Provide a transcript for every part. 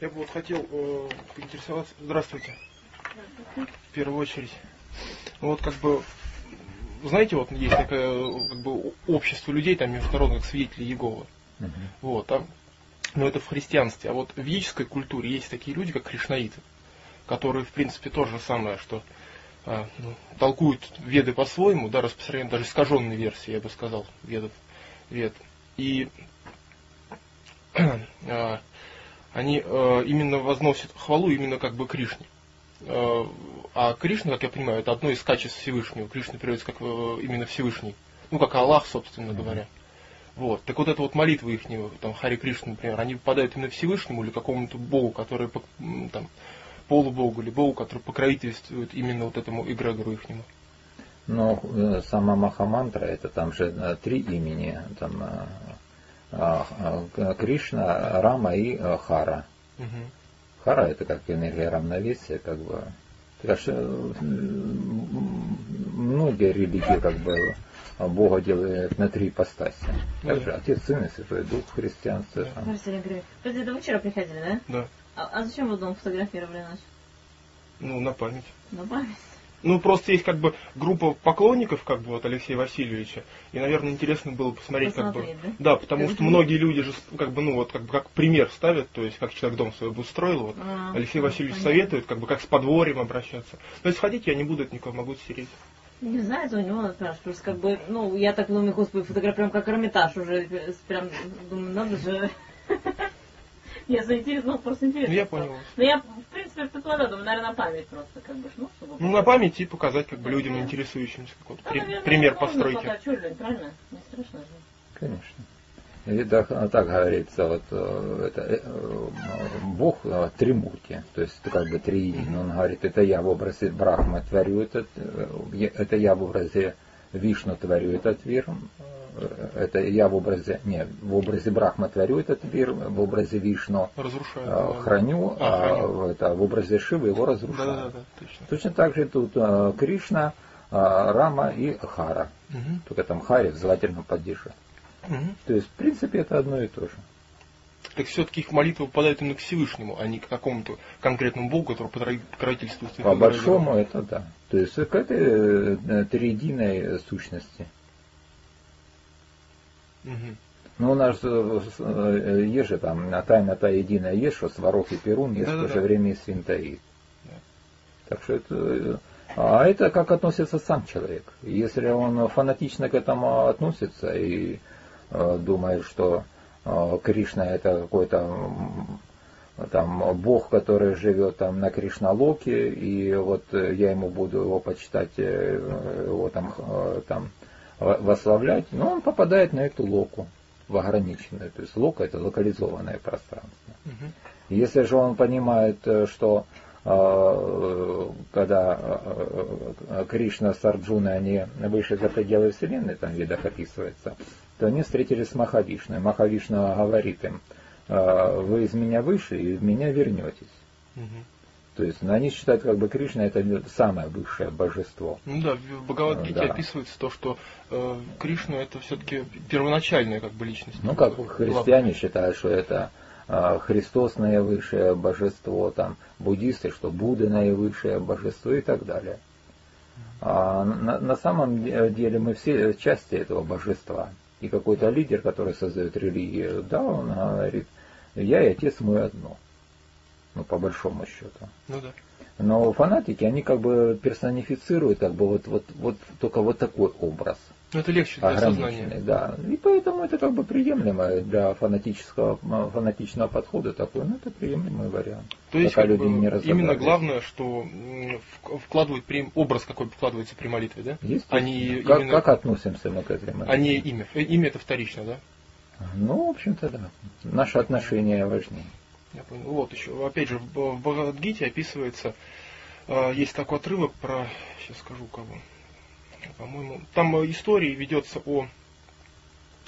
Я бы вот хотел э, поинтересоваться. Здравствуйте. В первую очередь. Вот как бы, знаете, вот есть такое как бы общество людей, там международных свидетелей Иеговы. Мгм. Вот, там, но это в христианстве. А вот в ведической культуре есть такие люди, как кришнаиты, которые, в принципе, то же самое, что а, ну, толкуют веды по-своему, да, распространяют даже искаженные версии, я бы сказал, ведов, вед. И а, они а, именно возносят хвалу именно как бы Кришне. А, А Кришна, как я понимаю, это одно из качеств Всевышнего. Кришна переводится как э, именно Всевышний. Ну, как Аллах, собственно говоря. Вот. Так вот, эта вот молитва их, там, Хари Кришна, например, они попадают именно Всевышнему или какому-то Богу, который, там, полубогу или Богу, который покровительствует именно вот этому эгрегору ихнему. Но э, сама Махамантра, это там же э, три имени. Там э, Кришна, Рама и э, Хара. Мгм. Хара это как энергия равновесия, как бы. Так что многие религии как бы Бога делают на три ипостаси. Также Да. Отец, Сын и Святой Дух Олег Григорьевич. Подождите, это вы вчера приходили, да? Да. А, а зачем вы дом фотографировали наш? Ну, на память. На память? Ну, просто есть как бы группа поклонников, как бы вот Алексея Васильевича, и, наверное, интересно было посмотреть, Посмотреть, как бы. да? потому что многие люди же, как бы, ну вот, как бы как пример ставят, то есть как человек дом свой обустроил, вот. А, Алексей ну, Васильевич понятно. советует, как бы как с подворьем обращаться. Но если хотите, я не буду это никого могу стереть. Не знаю, это у него надо спрашивать. Просто как бы, ну, я так думаю, господи, фотограф прям как Эрмитаж уже. Прям думаю, надо же. Я заинтересован, просто интересно. Ну, я понял. Ну, я, в принципе, предполагаю, думаю, наверное, на память просто, как бы, ну, чтобы... Ну, на память и показать, как бы, людям, интересующимся, какой-то Да, при- наверное, пример постройки. пока, чё, Лень, правильно? Не страшно же. Конечно. И так, так говорится, вот э, это, э, э, Бог Тримурти, то есть это как бы триединый. Он говорит, это я в образе Брахмы творю этот, я- это я в образе Вишну творю этот мир, это я в образе, не, в образе Брахмы творю этот мир, в образе Вишну Разрушаю. э, храню, А, а, храню. это, в образе Шивы его разрушаю. Да, да, да, точно. Точно так же тут э, Кришна, э, Рама и Хара. Мгм. Только там Хари в злательном падеже. Мгм. То есть, в принципе, это одно и то же. Так все-таки их молитвы попадают именно к Всевышнему, а не к какому-то конкретному Богу, который покро- покровительствует. По большому это да. То есть к этой э, триединой сущности. Ну, у нас э, э, есть же там на тайна та единая есть, что Сварог и Перун есть в то Да-да-да. же время и Свинтаид. Да. Так что это... э, А это как относится сам человек. Если он фанатично к этому относится и э, думает, что э, Кришна это какой-то там бог, который живет там на Кришналоке, и вот я ему буду его почитать, его там, там восславлять, но он попадает на эту локу в ограниченную. То есть лока это локализованное пространство. Мгм. Если же он понимает, э, что э, когда э, Кришна с Арджуной, они вышли за пределы Вселенной, там в видах описывается, то они встретились с Махавишной. Махавишна говорит им, вы из меня выше и в меня вернетесь. Мгм. То есть ну, они считают, как бы Кришна это самое высшее божество. Ну да, в Бхагавадгите Да. описывается то, что э, Кришна это все-таки первоначальная как бы личность. Ну, как христиане считают, что это а, Христос наивысшее божество, там, буддисты, что Будда наивысшее божество и так далее. А на, на самом де- деле мы все части этого божества. И какой-то лидер, который создает религию, да, он говорит, я и отец мой одно. Ну, по большому счету. Ну да. Но фанатики, они как бы персонифицируют как бы вот, вот, вот только вот такой образ Но это легче для сознания. да. И поэтому это как бы приемлемо для фанатического, фанатичного подхода такой, ну это приемлемый вариант. То есть как люди бы, не именно главное, что м, вк- вкладывают при, образ какой вкладывается при молитве, да? Есть, не как, именно- как относимся мы к этой молитве? Не имя. Э, Имя это вторично, да? Ну, в общем-то, да. Наши отношения важнее. Я понял. Вот еще, опять же, в Бхагавадгите описывается, э, есть такой отрывок про, сейчас скажу кого, по-моему, там история ведется о,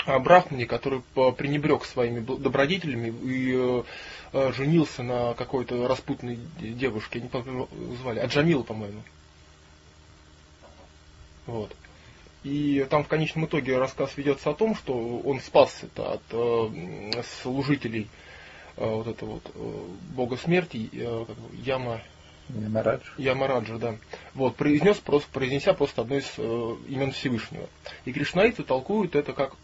Брахмане, который пренебрег своими добродетелями и э, э, женился на какой-то распутной де- девушке, не помню, звали, Аджамила, по-моему. Вот. И там в конечном итоге рассказ ведется о том, что он спасся от э, м, служителей вот это вот бога смерти, Яма, Ямарадж. Ямараджа, да. Вот, произнес просто, произнеся просто одно из э, имен Всевышнего. И кришнаиты толкуют это как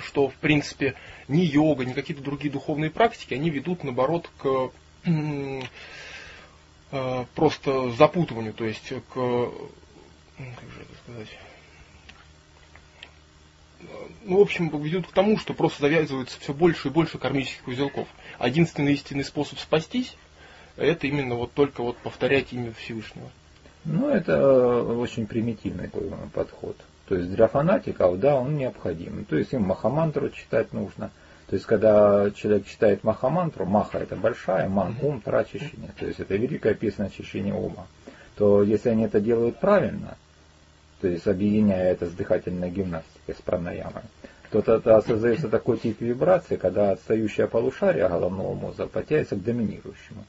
что, в принципе, ни йога, ни какие-то другие духовные практики, они ведут, наоборот, к э, просто запутыванию, то есть к, как же это сказать, ну, в общем, ведут к тому, что просто завязывается все больше и больше кармических узелков. Единственный истинный способ спастись, это именно вот только вот повторять имя Всевышнего. Ну, это э, очень примитивный подход. То есть для фанатиков, да, он необходим. То есть им махамантру читать нужно. То есть когда человек читает махамантру, маха это большая, ман, ум, очищение. То есть это великая песня очищения ума. То если они это делают правильно, то есть объединяя это с дыхательной гимнастикой, с пранаямой, то тогда создается такой тип вибрации, когда отстающее полушарие головного мозга потянется к доминирующему.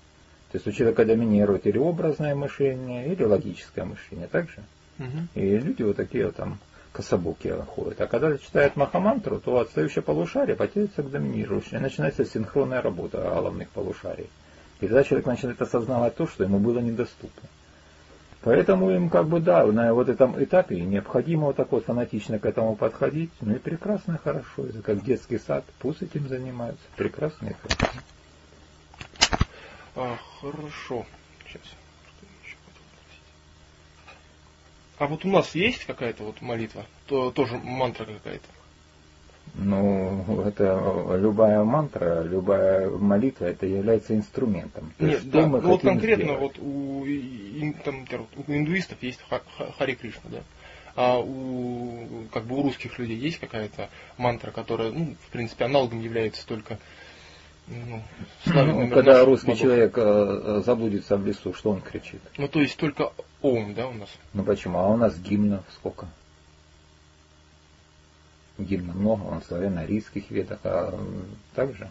То есть у человека доминирует или образное мышление, или логическое мышление. Так же? Угу. И люди вот такие там кособокие ходят. А когда читает Махамантру, то отстающее полушарие потянется к доминирующему. И начинается синхронная работа головных полушарий. И тогда человек начинает осознавать то, что ему было недоступно. Поэтому им как бы да, на вот этом этапе необходимо вот так вот фанатично к этому подходить. Ну и прекрасно хорошо. Это как детский сад, пусть этим занимаются. Прекрасно и хорошо. А, хорошо. Сейчас. А вот у нас есть какая-то вот молитва? То, тоже мантра какая-то? Ну, это любая мантра, любая молитва, это является инструментом. То Нет, да, ну вот конкретно сделать? вот у, там, у индуистов есть Хари Кришна, да? А у, как бы у русских людей есть какая-то мантра, которая, ну, в принципе, аналогом является только ну, ну, когда русский богов. человек э, заблудится в лесу, что он кричит? Ну, то есть только Ом, да, у нас? Ну, почему? А у нас гимнов сколько? Гимна много, он в славяно-арийских ведах, а также?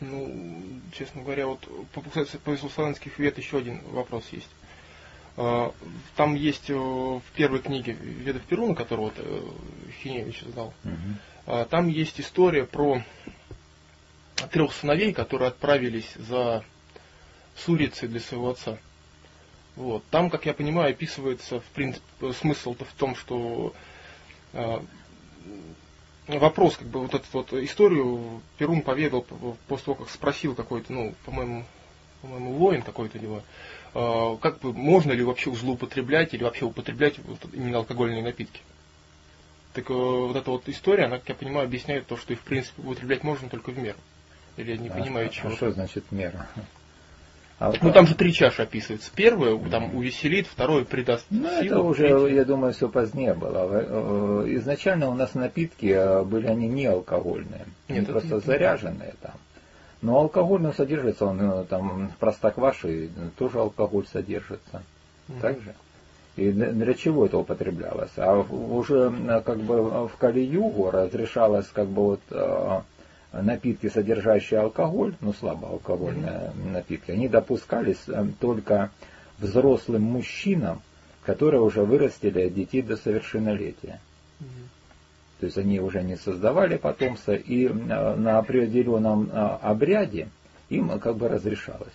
Ну, честно говоря, вот по, по славянских вед еще один вопрос есть. А, там есть э, в первой книге Ведов Перуна, которую вот э, Хиневич сдал, угу. там есть история про трех сыновей, которые отправились за сурицей для своего отца. Вот. Там, как я понимаю, описывается в принципе смысл-то в том, что э, вопрос, как бы вот эту вот историю Перун поведал после того, как спросил какой-то, ну, по-моему, по-моему, воин какой-то его, э, как бы можно ли вообще злоупотреблять или вообще употреблять вот именно алкогольные напитки. Так э, вот эта вот история, она, как я понимаю, объясняет то, что их в принципе употреблять можно только в меру. Или я не а, понимаю, чего. А что значит мера? А ну там же три чаши описывается. Первое там увеселит, второе придаст Ну силу, это уже, третье... я думаю, все позднее было. Э, изначально у нас напитки э, были они не алкогольные, Нет, они просто это... заряженные там. Но алкоголь ну, содержится, он э, там в простокваше тоже алкоголь содержится. Mm. Так же? И для чего это употреблялось? А уже как бы в Кали-Югу разрешалось как бы вот напитки, содержащие алкоголь, ну слабоалкогольные напитки, они допускались э, только взрослым мужчинам, которые уже вырастили детей до совершеннолетия. То есть они уже не создавали потомство, и э, на определенном э, обряде им как бы разрешалось.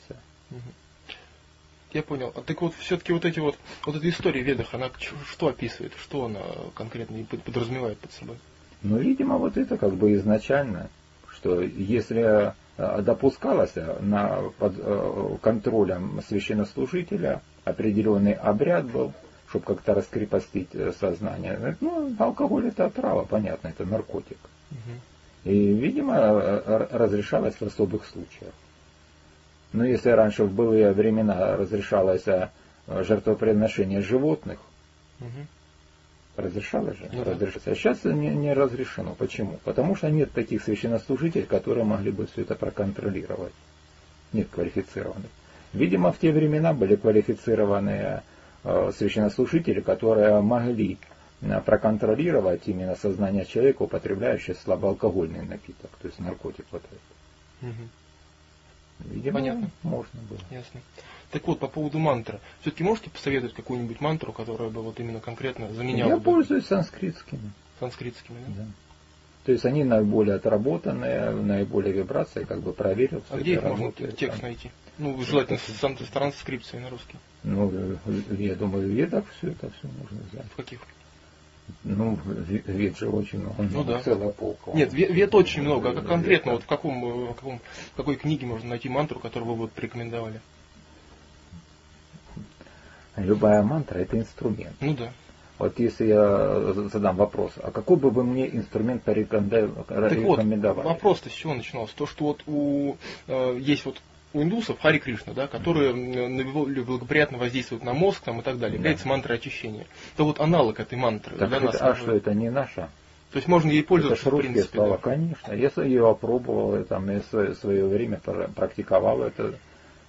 Я понял. А так вот, все-таки вот эти вот, вот эта история Ведах, она что описывает? Что она конкретно подразумевает под собой? Ну, видимо, вот это как бы изначально что если э, допускалось на, под э, контролем священнослужителя определенный обряд был, чтобы как-то раскрепостить э, сознание. Ну, алкоголь это отрава, понятно, это наркотик. Угу. И, видимо, разрешалось в особых случаях. Но если раньше в былые времена разрешалось жертвоприношение животных, угу. Разрешалось же? Ну, разрешалось. А сейчас не, не разрешено. Почему? Потому что нет таких священнослужителей, которые могли бы все это проконтролировать. Нет квалифицированных. Видимо, в те времена были квалифицированные э, священнослужители, которые могли э, проконтролировать именно сознание человека, употребляющего слабоалкогольный напиток, то есть наркотик вот этот. Угу. Видимо, Понятно. можно было. Ясно. Так вот, по поводу мантры. Все-таки можете посоветовать какую-нибудь мантру, которая бы вот именно конкретно заменяла Я бы... пользуюсь санскритскими. Санскритскими, да? Да. То есть они наиболее отработанные, наиболее вибрации, как бы проверил. А где их можно текст найти? Ну, желательно с транскрипцией на русский. Ну, я думаю, в ведах все это все можно взять. В каких? Ну, вет же очень много. Ну да. Целая полка. Нет, вет, вет очень много. А конкретно, вот в каком, в каком, в какой книге можно найти мантру, которую вы бы порекомендовали? Любая мантра это инструмент. Ну да. Вот если я задам вопрос, а какой бы вы мне инструмент порекомендовали? Так вот, вопрос-то с чего начинался? То, что вот у, э, есть вот у индусов Хари Кришна, да, которые благоприятно воздействуют на мозг там, и так далее, является да. мантрой очищения. То вот аналог этой мантры так для это, нас. А что это не наша? То есть можно ей пользоваться, это в принципе. Слова, да. конечно. Я ее опробовал, там, и в свое время практиковал это,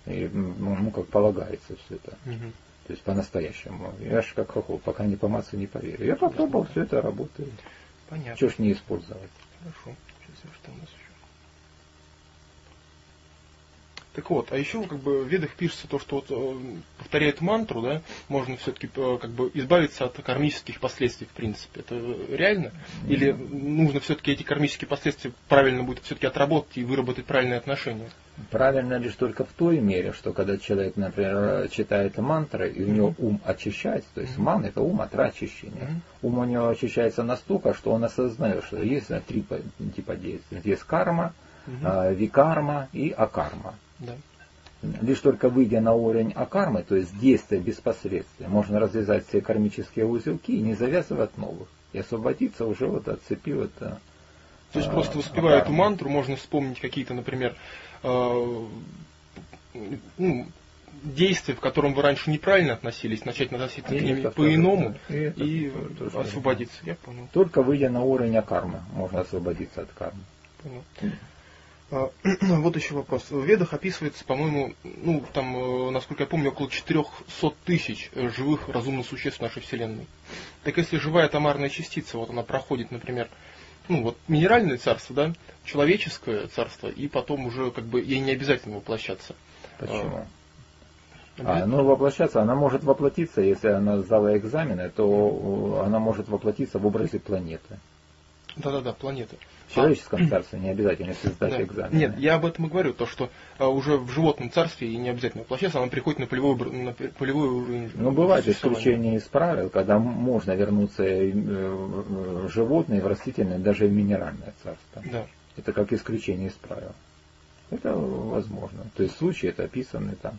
и, ну, как полагается все это. Угу. То есть по-настоящему. Я же как хохол, пока не поматься, не поверю. Я попробовал, все это работает. Понятно. Чего ж не использовать? Хорошо. Сейчас, что у нас еще? Так вот, а еще как бы в ведах пишется то, что вот, э, повторяет мантру, да, можно все-таки э, как бы избавиться от кармических последствий, в принципе. Это реально? Или нужно все-таки эти кармические последствия правильно будет все-таки отработать и выработать правильные отношения? Правильно лишь только в той мере, что когда человек, например, читает мантры, и у него ум очищается, то есть ман это ум, очищение. Mm-hmm. Ум у него очищается настолько, что он осознает, что есть три типа действий. Есть карма, mm-hmm. викарма и акарма. Да. Лишь только выйдя на уровень акармы, то есть действия без последствий, можно развязать все кармические узелки и не завязывать новых. И освободиться уже вот от цепи вот, То есть а, просто воспевая эту мантру, можно вспомнить какие-то, например, э, ну, действия, в котором вы раньше неправильно относились, начать относиться и к ним по-иному и, и освободиться. Я понял. Только выйдя на уровень кармы, можно освободиться от кармы. Понял. А, вот еще вопрос. В Ведах описывается, по-моему, ну, там, э, насколько я помню, около 400 тысяч э, живых разумных существ в нашей Вселенной. Так если живая атомарная частица, вот она проходит, например, ну, вот минеральное царство, да, человеческое царство, и потом уже как бы ей не обязательно воплощаться. Почему? А, ну, воплощаться, она может воплотиться, если она сдала экзамены, то она может воплотиться в образе планеты. Да-да-да, планеты. В человеческом а, царстве не обязательно, если сдать да. экзамен. Нет, я об этом и говорю, то, что а, уже в животном царстве и не обязательно воплощаться, она приходит на полевой, на полевой уровень. Ну, бывает исключение из правил, когда можно вернуться э, в животное, в растительное, даже в минеральное царство. Да. Это как исключение из правил. Это возможно. То есть случаи это описаны там.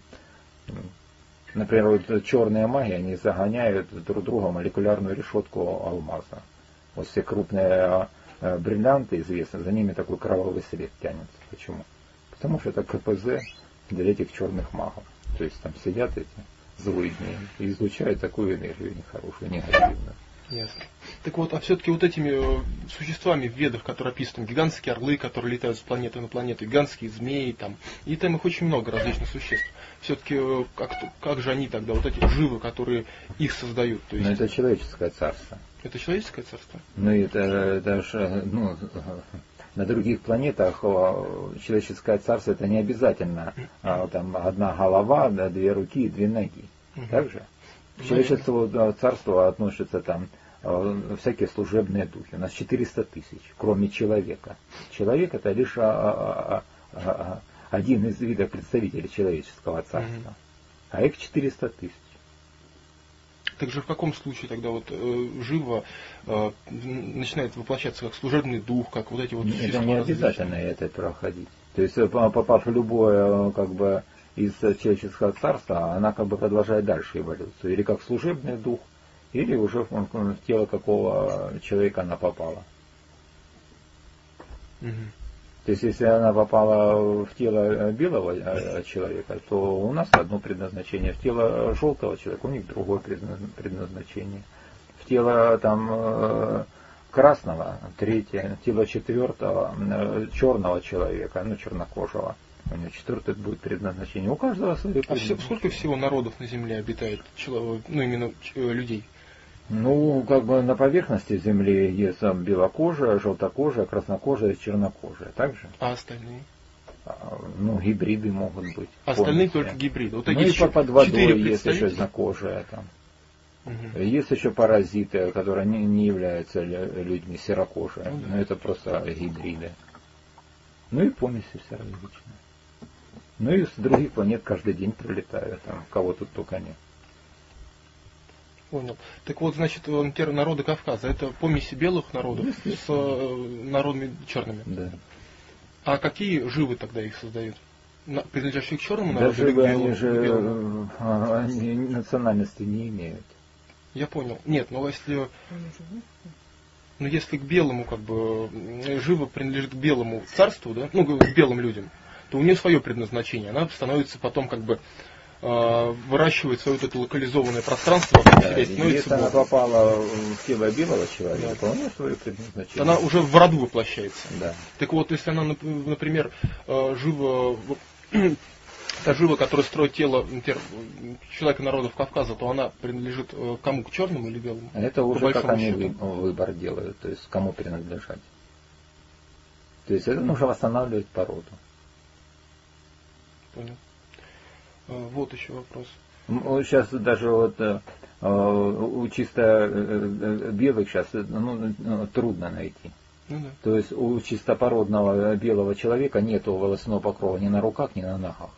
Например, вот черные маги, они загоняют друг друга молекулярную решетку алмаза. Вот все крупные Э, бриллианты известны, за ними такой кровавый след тянется. Почему? Потому что это КПЗ для этих черных магов. То есть там сидят эти злыдни и излучают такую энергию нехорошую, негативную. Ясно. Так вот, а все-таки вот этими э, существами в ведах, которые описаны, гигантские орлы, которые летают с планеты на планету, гигантские змеи там, и там их очень много различных существ. Все-таки э, как, как же они тогда, вот эти живы, которые их создают? То есть... Но это человеческое царство. Это человеческое царство? Ну, это, это же, ну, на других планетах человеческое царство это не обязательно а, там одна голова, две руки две ноги. Так же? К человеческому царству относятся там всякие служебные духи. У нас 400 тысяч, кроме человека. Человек это лишь а, а, один из видов представителей человеческого царства. А их 400 тысяч. Так же в каком случае тогда вот э, живо э, начинает воплощаться как служебный дух, как вот эти вот Это не обязательно это проходить. То есть, э, попав в любое, э, как бы, из человеческого царства, она как бы продолжает дальше эволюцию. Или как служебный дух, или уже в, в тело какого человека она попала. Угу. То есть, если она попала в тело белого э, человека, то у нас одно предназначение. В тело желтого человека у них другое предназначение. В тело там э, красного третье, тело четвертого э, черного человека, ну чернокожего. У него четвертое будет предназначение. У каждого свое А сколько всего народов на Земле обитает, ну именно людей? Ну, как бы на поверхности Земли есть белокожая, желтокожая, краснокожая, чернокожая. Так же? А остальные? А, ну, гибриды могут быть. Остальные полностью. только гибриды. Вот ну и под водой есть еще знакожая там. Мгм. Есть еще паразиты, которые не, не являются лю- людьми серокожие. Ну да. Но это просто гибриды. Ну и помеси все различные. Ну и с других планет каждый день прилетают, там, кого тут только нет. Понял. Так вот, значит, э, народы Кавказа это помеси белых народов с э, народами черными. Да. А какие живы тогда их создают? На- принадлежащие к черному Да народу или к живы белому? они к белому? же э, они национальности не имеют. Я понял. Нет, но если, ну, если к белому, как бы, м, живо принадлежит к белому царству, да, ну, к белым людям, то у нее свое предназначение. Она становится потом, как бы, э, выращивает свое вот это локализованное пространство вокруг себя и становится если она Богом. попала в тело белого человека, Да. нее свое предназначение. Она уже в роду воплощается. Да. Так вот, если она, нап- например, э, живо, та жива, которая строит тело например, человека народов Кавказа, то она принадлежит э, кому? К черному или белому? Это По уже как они счету. выбор делают, то есть кому принадлежать. То есть это нужно восстанавливать породу. Понял. Э, Вот еще вопрос. Сейчас даже вот э, э, у чисто белых сейчас ну, трудно найти. Ну да. То есть у чистопородного белого человека нет волосяного покрова ни на руках, ни на ногах.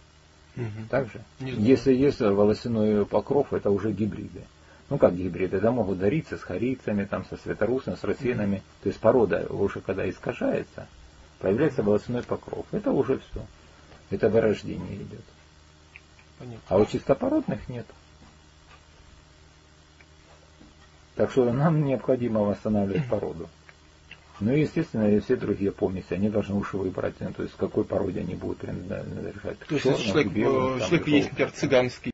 Мгм. Так же? Если есть волосяной покров, это уже гибриды. Ну как гибриды? Это могут дариться с харийцами, там, со светорусами, с росинами. То есть порода уже когда искажается, появляется волосяной покров. Это уже все. Это вырождение идет. А у чистопородных нет. Так что нам необходимо восстанавливать породу. Ну и, естественно, и все другие помеси, они должны уж выбрать, ну, то есть какой породе они будут принадлежать. То есть, если человек, белым, э, там, человек к есть, например, цыганский